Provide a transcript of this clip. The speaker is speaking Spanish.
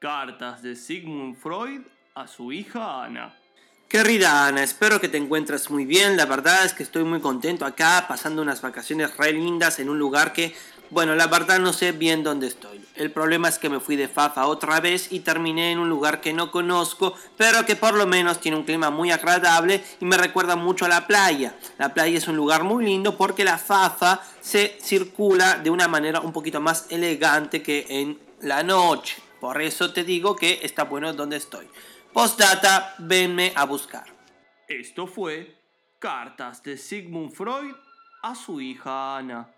Cartas de Sigmund Freud a su hija Ana. Querida Ana, espero que te encuentres muy bien. La verdad es que estoy muy contento acá, pasando unas vacaciones re lindas en un lugar que, bueno, la verdad no sé bien dónde estoy. El problema es que me fui de Fafa otra vez y terminé en un lugar que no conozco, pero que por lo menos tiene un clima muy agradable y me recuerda mucho a la playa. La playa es un lugar muy lindo porque la Fafa se circula de una manera un poquito más elegante que en la noche. Por eso te digo que está bueno donde estoy. Postdata, venme a buscar. Esto fue Cartas de Sigmund Freud a su hija Ana.